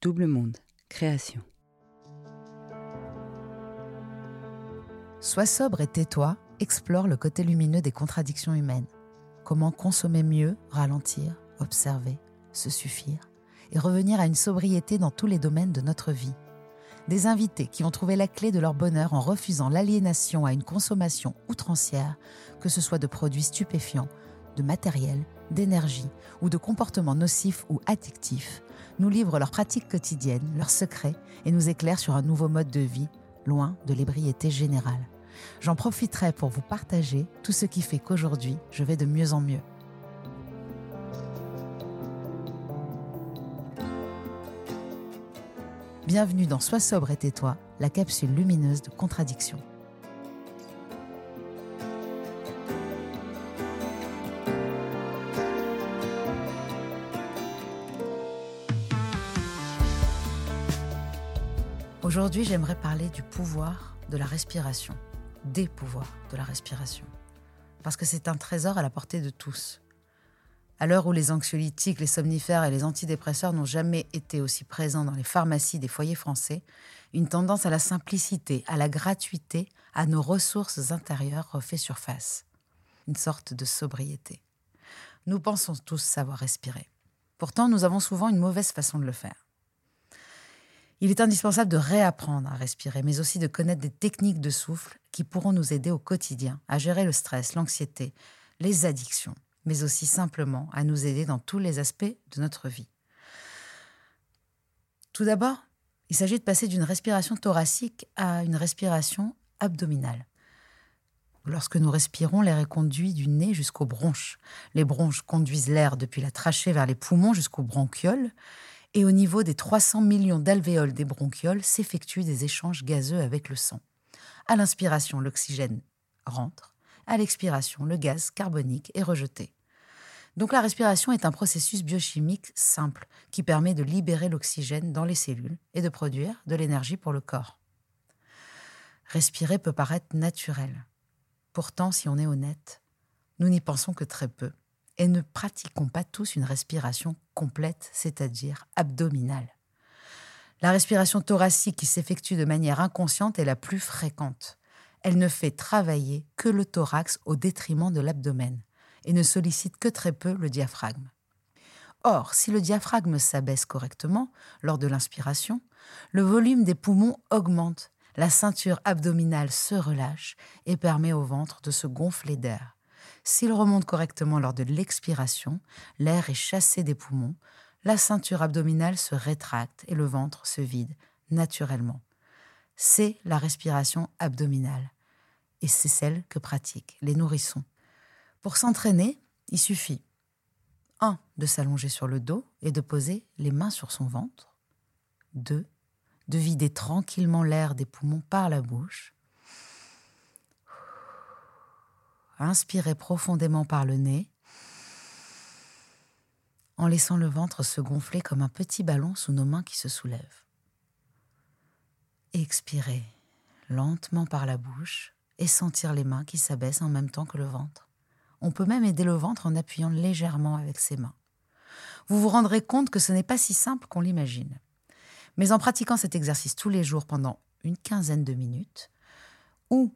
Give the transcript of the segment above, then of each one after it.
Double Monde, création. Sois sobre et tais-toi, explore le côté lumineux des contradictions humaines. Comment consommer mieux, ralentir, observer, se suffire et revenir à une sobriété dans tous les domaines de notre vie. Des invités qui ont trouvé la clé de leur bonheur en refusant l'aliénation à une consommation outrancière, que ce soit de produits stupéfiants, de matériel, d'énergie ou de comportements nocifs ou addictifs, nous livrent leurs pratiques quotidiennes, leurs secrets et nous éclairent sur un nouveau mode de vie, loin de l'ébriété générale. J'en profiterai pour vous partager tout ce qui fait qu'aujourd'hui, je vais de mieux en mieux. Bienvenue dans Sois sobre et tais-toi, la capsule lumineuse de contradiction. Aujourd'hui, j'aimerais parler du pouvoir de la respiration, des pouvoirs de la respiration. Parce que c'est un trésor à la portée de tous. À l'heure où les anxiolytiques, les somnifères et les antidépresseurs n'ont jamais été aussi présents dans les pharmacies des foyers français, une tendance à la simplicité, à la gratuité, à nos ressources intérieures refait surface. Une sorte de sobriété. Nous pensons tous savoir respirer. Pourtant, nous avons souvent une mauvaise façon de le faire. Il est indispensable de réapprendre à respirer, mais aussi de connaître des techniques de souffle qui pourront nous aider au quotidien à gérer le stress, l'anxiété, les addictions, mais aussi simplement à nous aider dans tous les aspects de notre vie. Tout d'abord, il s'agit de passer d'une respiration thoracique à une respiration abdominale. Lorsque nous respirons, l'air est conduit du nez jusqu'aux bronches. Les bronches conduisent l'air depuis la trachée vers les poumons jusqu'aux bronchioles et au niveau des 300 millions d'alvéoles des bronchioles s'effectuent des échanges gazeux avec le sang. À l'inspiration, l'oxygène rentre, à l'expiration, le gaz carbonique est rejeté. Donc la respiration est un processus biochimique simple qui permet de libérer l'oxygène dans les cellules et de produire de l'énergie pour le corps. Respirer peut paraître naturel. Pourtant, si on est honnête, nous n'y pensons que très peu et ne pratiquons pas tous une respiration complète, c'est-à-dire abdominale. La respiration thoracique qui s'effectue de manière inconsciente est la plus fréquente. Elle ne fait travailler que le thorax au détriment de l'abdomen et ne sollicite que très peu le diaphragme. Or, si le diaphragme s'abaisse correctement lors de l'inspiration, le volume des poumons augmente, la ceinture abdominale se relâche et permet au ventre de se gonfler d'air. S'il remonte correctement lors de l'expiration, l'air est chassé des poumons, la ceinture abdominale se rétracte et le ventre se vide naturellement. C'est la respiration abdominale. Et c'est celle que pratiquent les nourrissons. Pour s'entraîner, il suffit 1. de s'allonger sur le dos et de poser les mains sur son ventre. 2. de vider tranquillement l'air des poumons par la bouche. Inspirez profondément par le nez en laissant le ventre se gonfler comme un petit ballon sous nos mains qui se soulèvent. Expirez lentement par la bouche et sentir les mains qui s'abaissent en même temps que le ventre. On peut même aider le ventre en appuyant légèrement avec ses mains. Vous vous rendrez compte que ce n'est pas si simple qu'on l'imagine. Mais en pratiquant cet exercice tous les jours pendant une quinzaine de minutes, ou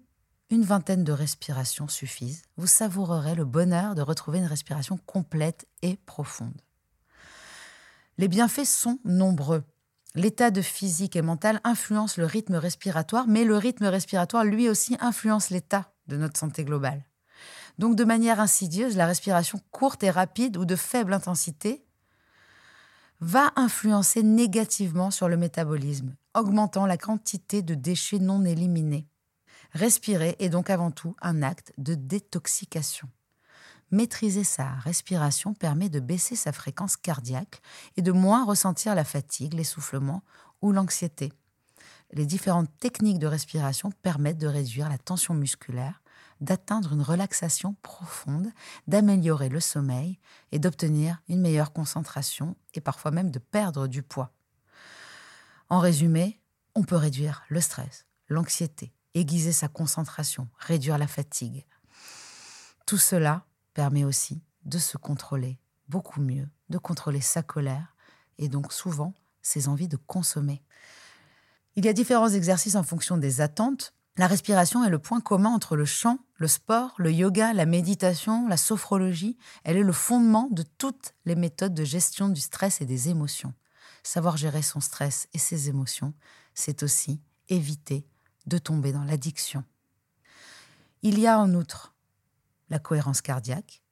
une vingtaine de respirations suffisent, vous savourerez le bonheur de retrouver une respiration complète et profonde. Les bienfaits sont nombreux. L'état de physique et mental influence le rythme respiratoire, mais le rythme respiratoire lui aussi influence l'état de notre santé globale. Donc de manière insidieuse, la respiration courte et rapide ou de faible intensité va influencer négativement sur le métabolisme, augmentant la quantité de déchets non éliminés. Respirer est donc avant tout un acte de détoxication. Maîtriser sa respiration permet de baisser sa fréquence cardiaque et de moins ressentir la fatigue, l'essoufflement ou l'anxiété. Les différentes techniques de respiration permettent de réduire la tension musculaire, d'atteindre une relaxation profonde, d'améliorer le sommeil et d'obtenir une meilleure concentration et parfois même de perdre du poids. En résumé, on peut réduire le stress, l'anxiété, aiguiser sa concentration, réduire la fatigue. Tout cela permet aussi de se contrôler beaucoup mieux, de contrôler sa colère et donc souvent ces envies de consommer. Il y a différents exercices en fonction des attentes. La respiration est le point commun entre le chant, le sport, le yoga, la méditation, la sophrologie. Elle est le fondement de toutes les méthodes de gestion du stress et des émotions. Savoir gérer son stress et ses émotions, c'est aussi éviter de tomber dans l'addiction. Il y a en outre la cohérence cardiaque,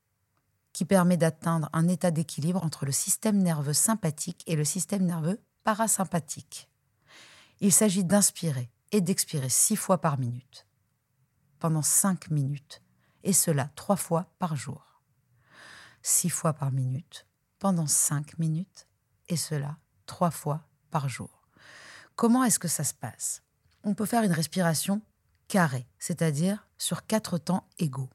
qui permet d'atteindre un état d'équilibre entre le système nerveux sympathique et le système nerveux parasympathique. Il s'agit d'inspirer et d'expirer six fois par minute, pendant cinq minutes, et cela trois fois par jour. Six fois par minute, pendant cinq minutes, et cela trois fois par jour. Comment est-ce que ça se passe? On peut faire une respiration carrée, c'est-à-dire sur quatre temps égaux.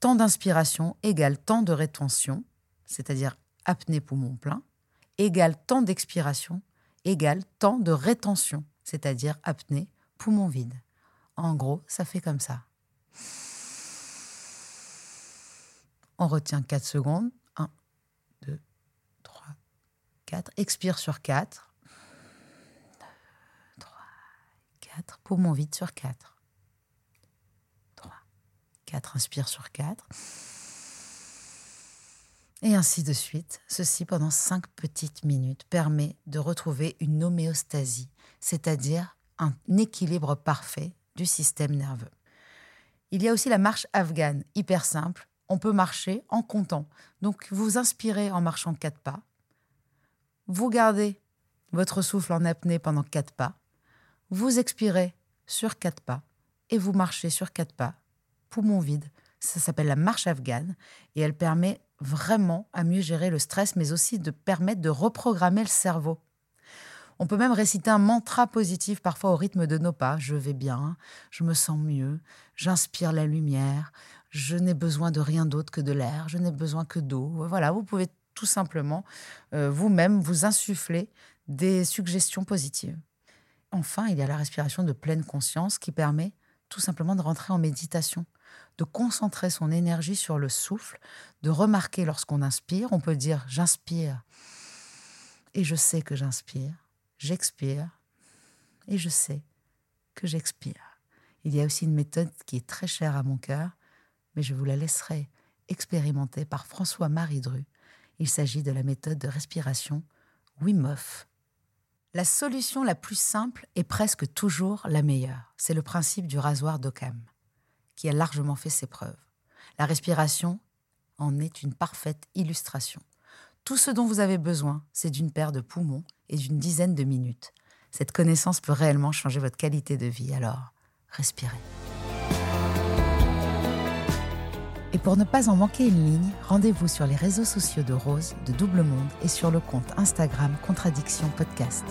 Temps d'inspiration égale temps de rétention, c'est-à-dire apnée poumon plein, égale temps d'expiration égale temps de rétention, c'est-à-dire apnée poumon vide. En gros, ça fait comme ça. On retient 4 secondes. 1, 2, 3, 4. Expire sur 4. 3, 4. Poumon vide sur 4. 3, 4. Inspire sur 4. Et ainsi de suite. Ceci pendant 5 petites minutes permet de retrouver une homéostasie, c'est-à-dire un équilibre parfait du système nerveux. Il y a aussi la marche afghane, hyper simple. On peut marcher en comptant. Donc vous inspirez en marchant quatre pas. Vous gardez votre souffle en apnée pendant quatre pas. Vous expirez sur quatre pas et vous marchez sur quatre pas, poumon vide. Ça s'appelle la marche afghane et elle permet vraiment à mieux gérer le stress, mais aussi de permettre de reprogrammer le cerveau. On peut même réciter un mantra positif parfois au rythme de nos pas. Je vais bien, je me sens mieux, j'inspire la lumière, je n'ai besoin de rien d'autre que de l'air, je n'ai besoin que d'eau. Voilà, vous pouvez tout simplement euh, vous-même vous insuffler des suggestions positives. Enfin, il y a la respiration de pleine conscience qui permet tout simplement de rentrer en méditation, de concentrer son énergie sur le souffle, de remarquer lorsqu'on inspire, on peut dire j'inspire et je sais que j'inspire j'expire et je sais que j'expire. Il y a aussi une méthode qui est très chère à mon cœur, mais je vous la laisserai expérimenter par François-Marie Dru. Il s'agit de la méthode de respiration Wim Hof. La solution la plus simple est presque toujours la meilleure. C'est le principe du rasoir d'Occam, qui a largement fait ses preuves. La respiration en est une parfaite illustration. Tout ce dont vous avez besoin, c'est d'une paire de poumons et d'une dizaine de minutes. Cette connaissance peut réellement changer votre qualité de vie, alors respirez. Et pour ne pas en manquer une ligne, rendez-vous sur les réseaux sociaux de Rose, de Double Monde et sur le compte Instagram Contradiction Podcast.